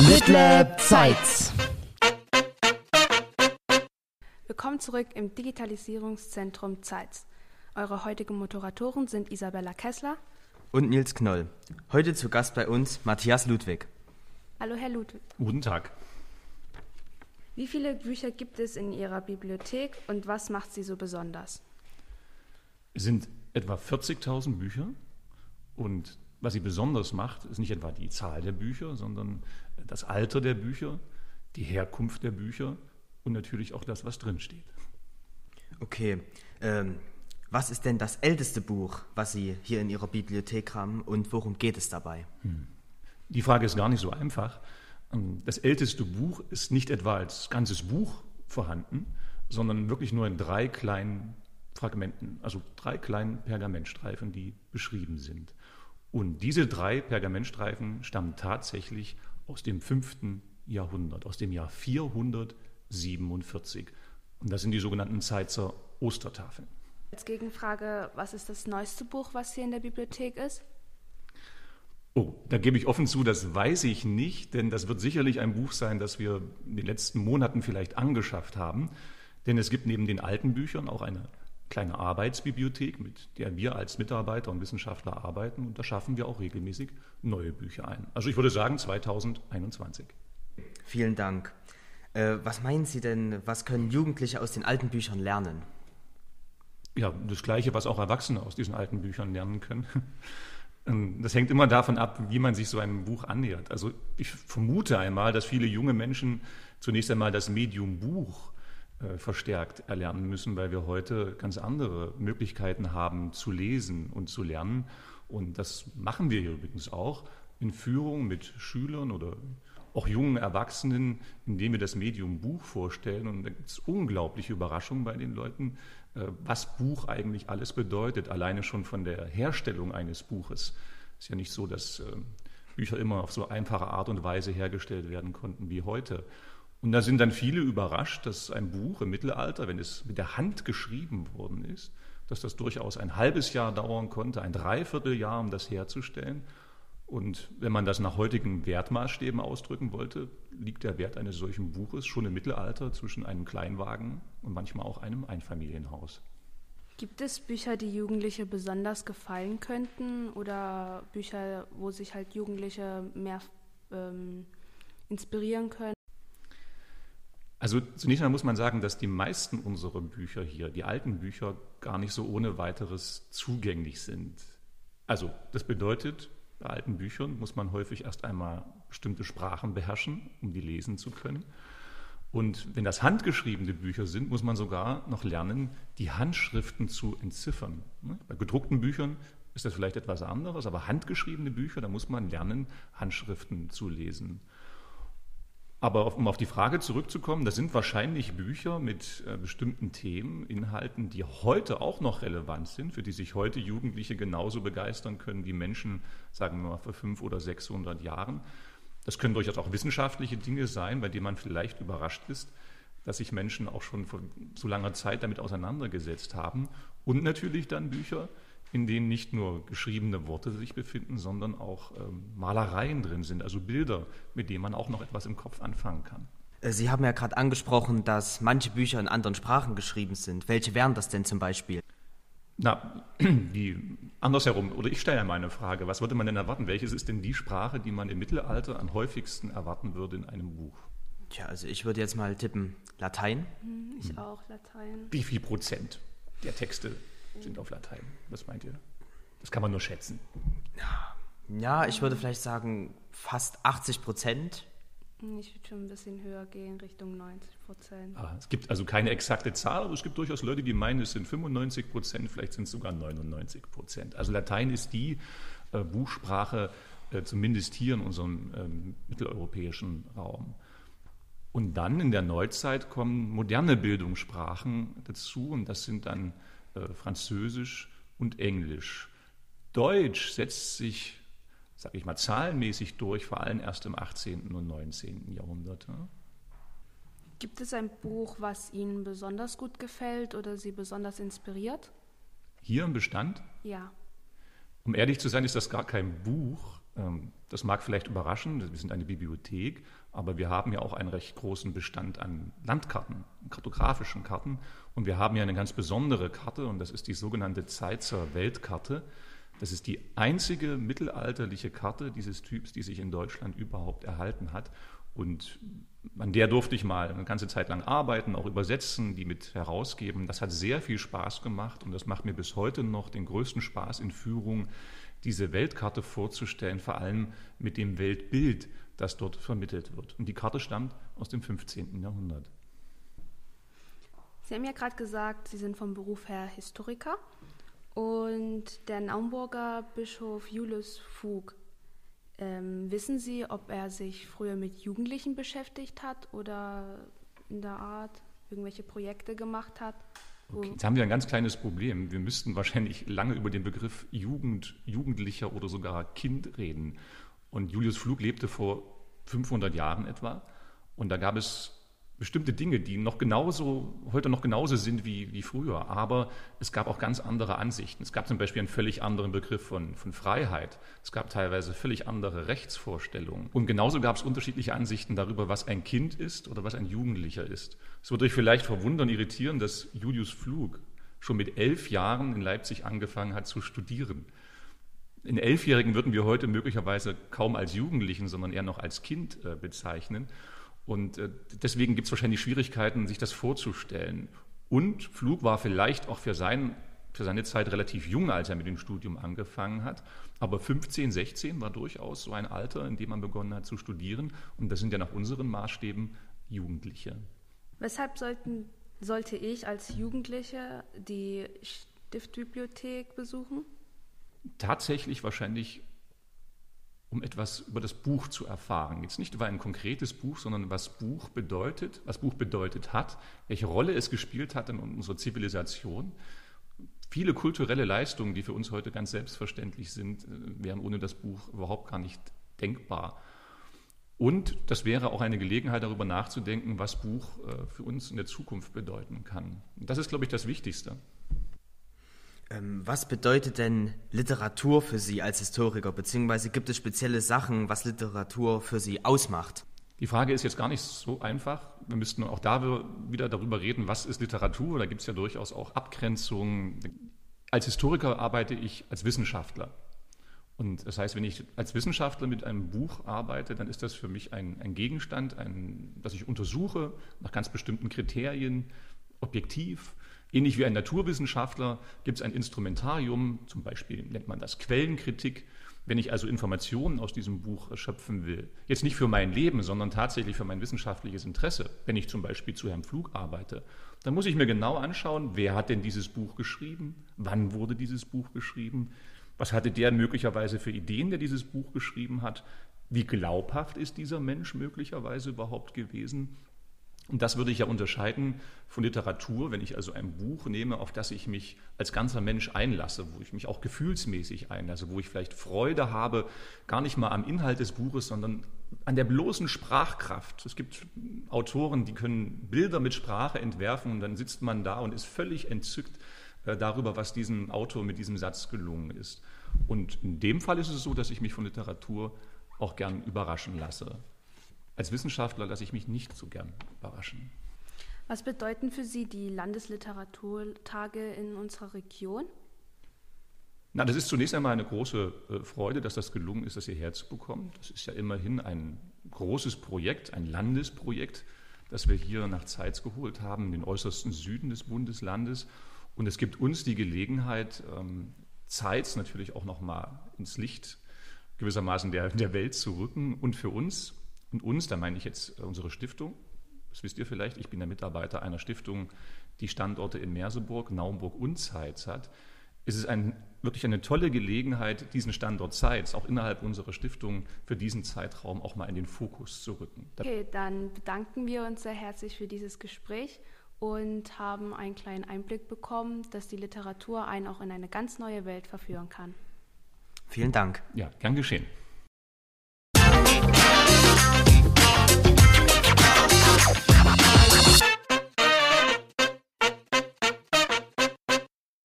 Litlab Zeitz. Willkommen zurück im Digitalisierungszentrum Zeitz. Eure heutigen Moderatoren sind Isabella Kessler und Nils Knoll. Heute zu Gast bei uns Matthias Ludwig. Hallo, Herr Ludwig. Guten Tag. Wie viele Bücher gibt es in Ihrer Bibliothek und was macht sie so besonders? Es sind etwa 40.000 Bücher und was sie besonders macht, ist nicht etwa die Zahl der Bücher, sondern das Alter der Bücher, die Herkunft der Bücher und natürlich auch das, was drinsteht. Okay, ähm, was ist denn das älteste Buch, was Sie hier in Ihrer Bibliothek haben und worum geht es dabei? Hm. Die Frage ist gar nicht so einfach. Ähm, das älteste Buch ist nicht etwa als ganzes Buch vorhanden, sondern wirklich nur in drei kleinen Fragmenten, also drei kleinen Pergamentstreifen, die beschrieben sind. Und diese drei Pergamentstreifen stammen tatsächlich aus dem fünften Jahrhundert, aus dem Jahr 447. Und das sind die sogenannten Zeitzer Ostertafeln. Als Gegenfrage, was ist das neueste Buch, was hier in der Bibliothek ist? Oh, da gebe ich offen zu, das weiß ich nicht, denn das wird sicherlich ein Buch sein, das wir in den letzten Monaten vielleicht angeschafft haben. Denn es gibt neben den alten Büchern auch eine kleine Arbeitsbibliothek, mit der wir als Mitarbeiter und Wissenschaftler arbeiten. Und da schaffen wir auch regelmäßig neue Bücher ein. Also ich würde sagen 2021. Vielen Dank. Äh, was meinen Sie denn, was können Jugendliche aus den alten Büchern lernen? Ja, das Gleiche, was auch Erwachsene aus diesen alten Büchern lernen können. Das hängt immer davon ab, wie man sich so einem Buch annähert. Also ich vermute einmal, dass viele junge Menschen zunächst einmal das Medium Buch verstärkt erlernen müssen, weil wir heute ganz andere Möglichkeiten haben zu lesen und zu lernen. Und das machen wir hier übrigens auch in Führung mit Schülern oder auch jungen Erwachsenen, indem wir das Medium Buch vorstellen. Und da gibt es unglaubliche Überraschungen bei den Leuten, äh, was Buch eigentlich alles bedeutet, alleine schon von der Herstellung eines Buches. Es ist ja nicht so, dass äh, Bücher immer auf so einfache Art und Weise hergestellt werden konnten wie heute. Und da sind dann viele überrascht, dass ein Buch im Mittelalter, wenn es mit der Hand geschrieben worden ist, dass das durchaus ein halbes Jahr dauern konnte, ein Dreivierteljahr, um das herzustellen. Und wenn man das nach heutigen Wertmaßstäben ausdrücken wollte, liegt der Wert eines solchen Buches schon im Mittelalter zwischen einem Kleinwagen und manchmal auch einem Einfamilienhaus. Gibt es Bücher, die Jugendliche besonders gefallen könnten oder Bücher, wo sich halt Jugendliche mehr ähm, inspirieren können? Also zunächst einmal muss man sagen, dass die meisten unserer Bücher hier, die alten Bücher, gar nicht so ohne weiteres zugänglich sind. Also das bedeutet, bei alten Büchern muss man häufig erst einmal bestimmte Sprachen beherrschen, um die lesen zu können. Und wenn das handgeschriebene Bücher sind, muss man sogar noch lernen, die Handschriften zu entziffern. Bei gedruckten Büchern ist das vielleicht etwas anderes, aber handgeschriebene Bücher, da muss man lernen, Handschriften zu lesen. Aber um auf die Frage zurückzukommen, das sind wahrscheinlich Bücher mit äh, bestimmten Themen, Inhalten, die heute auch noch relevant sind, für die sich heute Jugendliche genauso begeistern können wie Menschen, sagen wir mal, vor fünf oder 600 Jahren. Das können durchaus auch wissenschaftliche Dinge sein, bei denen man vielleicht überrascht ist, dass sich Menschen auch schon vor so langer Zeit damit auseinandergesetzt haben. Und natürlich dann Bücher, in denen nicht nur geschriebene Worte sich befinden, sondern auch ähm, Malereien drin sind, also Bilder, mit denen man auch noch etwas im Kopf anfangen kann. Äh, Sie haben ja gerade angesprochen, dass manche Bücher in anderen Sprachen geschrieben sind. Welche wären das denn zum Beispiel? Na, die, andersherum, oder ich stelle ja meine Frage, was würde man denn erwarten? Welches ist denn die Sprache, die man im Mittelalter am häufigsten erwarten würde in einem Buch? Tja, also ich würde jetzt mal tippen, Latein. Hm, ich auch, Latein. Wie viel Prozent der Texte sind auf Latein. Was meint ihr? Das kann man nur schätzen. Ja, ich würde vielleicht sagen fast 80 Prozent. Ich würde schon ein bisschen höher gehen, Richtung 90 Prozent. Ah, es gibt also keine exakte Zahl, aber es gibt durchaus Leute, die meinen, es sind 95 Prozent, vielleicht sind es sogar 99 Prozent. Also Latein ist die äh, Buchsprache, äh, zumindest hier in unserem ähm, mitteleuropäischen Raum. Und dann in der Neuzeit kommen moderne Bildungssprachen dazu und das sind dann äh, Französisch und Englisch. Deutsch setzt sich, sage ich mal, zahlenmäßig durch, vor allem erst im 18. und 19. Jahrhundert. Gibt es ein Buch, was Ihnen besonders gut gefällt oder Sie besonders inspiriert? Hier im Bestand? Ja. Um ehrlich zu sein, ist das gar kein Buch, das mag vielleicht überraschen, wir sind eine Bibliothek, aber wir haben ja auch einen recht großen Bestand an Landkarten, kartografischen Karten. Und wir haben ja eine ganz besondere Karte, und das ist die sogenannte Zeitzer Weltkarte. Das ist die einzige mittelalterliche Karte dieses Typs, die sich in Deutschland überhaupt erhalten hat. Und an der durfte ich mal eine ganze Zeit lang arbeiten, auch übersetzen, die mit herausgeben. Das hat sehr viel Spaß gemacht und das macht mir bis heute noch den größten Spaß in Führung, diese Weltkarte vorzustellen, vor allem mit dem Weltbild, das dort vermittelt wird. Und die Karte stammt aus dem 15. Jahrhundert. Sie haben ja gerade gesagt, Sie sind vom Beruf her Historiker und der Naumburger Bischof Julius Fug. Ähm, wissen Sie, ob er sich früher mit Jugendlichen beschäftigt hat oder in der Art irgendwelche Projekte gemacht hat? Okay. Jetzt haben wir ein ganz kleines Problem. Wir müssten wahrscheinlich lange über den Begriff Jugend, Jugendlicher oder sogar Kind reden. Und Julius Flug lebte vor 500 Jahren etwa. Und da gab es bestimmte Dinge, die noch genauso, heute noch genauso sind wie, wie früher. Aber es gab auch ganz andere Ansichten. Es gab zum Beispiel einen völlig anderen Begriff von, von Freiheit. Es gab teilweise völlig andere Rechtsvorstellungen. Und genauso gab es unterschiedliche Ansichten darüber, was ein Kind ist oder was ein Jugendlicher ist. Es wird euch vielleicht verwundern, irritieren, dass Julius Flug schon mit elf Jahren in Leipzig angefangen hat zu studieren. In Elfjährigen würden wir heute möglicherweise kaum als Jugendlichen, sondern eher noch als Kind äh, bezeichnen. Und äh, deswegen gibt es wahrscheinlich Schwierigkeiten, sich das vorzustellen. Und Flug war vielleicht auch für, sein, für seine Zeit relativ jung, als er mit dem Studium angefangen hat. Aber 15, 16 war durchaus so ein Alter, in dem man begonnen hat zu studieren. Und das sind ja nach unseren Maßstäben Jugendliche. Weshalb sollten, sollte ich als Jugendliche die Stiftbibliothek besuchen? Tatsächlich wahrscheinlich um etwas über das Buch zu erfahren. Jetzt nicht über ein konkretes Buch, sondern was Buch bedeutet, was Buch bedeutet hat, welche Rolle es gespielt hat in unserer Zivilisation. Viele kulturelle Leistungen, die für uns heute ganz selbstverständlich sind, äh, wären ohne das Buch überhaupt gar nicht denkbar. Und das wäre auch eine Gelegenheit, darüber nachzudenken, was Buch äh, für uns in der Zukunft bedeuten kann. Das ist, glaube ich, das Wichtigste. Ähm, was bedeutet denn Literatur für Sie als Historiker, beziehungsweise gibt es spezielle Sachen, was Literatur für Sie ausmacht? Die Frage ist jetzt gar nicht so einfach. Wir müssten auch da wieder darüber reden, was ist Literatur. Da gibt es ja durchaus auch Abgrenzungen. Als Historiker arbeite ich als Wissenschaftler. Und das heißt, wenn ich als Wissenschaftler mit einem Buch arbeite, dann ist das für mich ein, ein Gegenstand, ein, das ich untersuche nach ganz bestimmten Kriterien, objektiv. Ähnlich wie ein Naturwissenschaftler gibt es ein Instrumentarium, zum Beispiel nennt man das Quellenkritik. Wenn ich also Informationen aus diesem Buch erschöpfen will, jetzt nicht für mein Leben, sondern tatsächlich für mein wissenschaftliches Interesse, wenn ich zum Beispiel zu Herrn Flug arbeite, dann muss ich mir genau anschauen, wer hat denn dieses Buch geschrieben, wann wurde dieses Buch geschrieben, was hatte der möglicherweise für Ideen, der dieses Buch geschrieben hat, wie glaubhaft ist dieser Mensch möglicherweise überhaupt gewesen und das würde ich ja unterscheiden von Literatur, wenn ich also ein Buch nehme, auf das ich mich als ganzer Mensch einlasse, wo ich mich auch gefühlsmäßig einlasse, wo ich vielleicht Freude habe, gar nicht mal am Inhalt des Buches, sondern an der bloßen Sprachkraft. Es gibt Autoren, die können Bilder mit Sprache entwerfen und dann sitzt man da und ist völlig entzückt äh, darüber, was diesem Autor mit diesem Satz gelungen ist. Und in dem Fall ist es so, dass ich mich von Literatur auch gern überraschen lasse. Als Wissenschaftler lasse ich mich nicht so gern überraschen. Was bedeuten für Sie die Landesliteraturtage in unserer Region? Na, das ist zunächst einmal eine große äh, Freude, dass das gelungen ist, das hierher zu bekommen. Das ist ja immerhin ein großes Projekt, ein Landesprojekt, das wir hier nach Zeitz geholt haben, in den äußersten Süden des Bundeslandes. Und es gibt uns die Gelegenheit, ähm, Zeitz natürlich auch nochmal ins Licht gewissermaßen der, der Welt zu rücken und für uns und uns, da meine ich jetzt äh, unsere Stiftung, das wisst ihr vielleicht, ich bin der Mitarbeiter einer Stiftung, die Standorte in Merseburg, Naumburg und Zeitz hat. Es ist ein, wirklich eine tolle Gelegenheit, diesen Standort Zeitz auch innerhalb unserer Stiftung für diesen Zeitraum auch mal in den Fokus zu rücken. Okay, dann bedanken wir uns sehr herzlich für dieses Gespräch und haben einen kleinen Einblick bekommen, dass die Literatur einen auch in eine ganz neue Welt verführen kann. Vielen Dank. Ja, gern geschehen.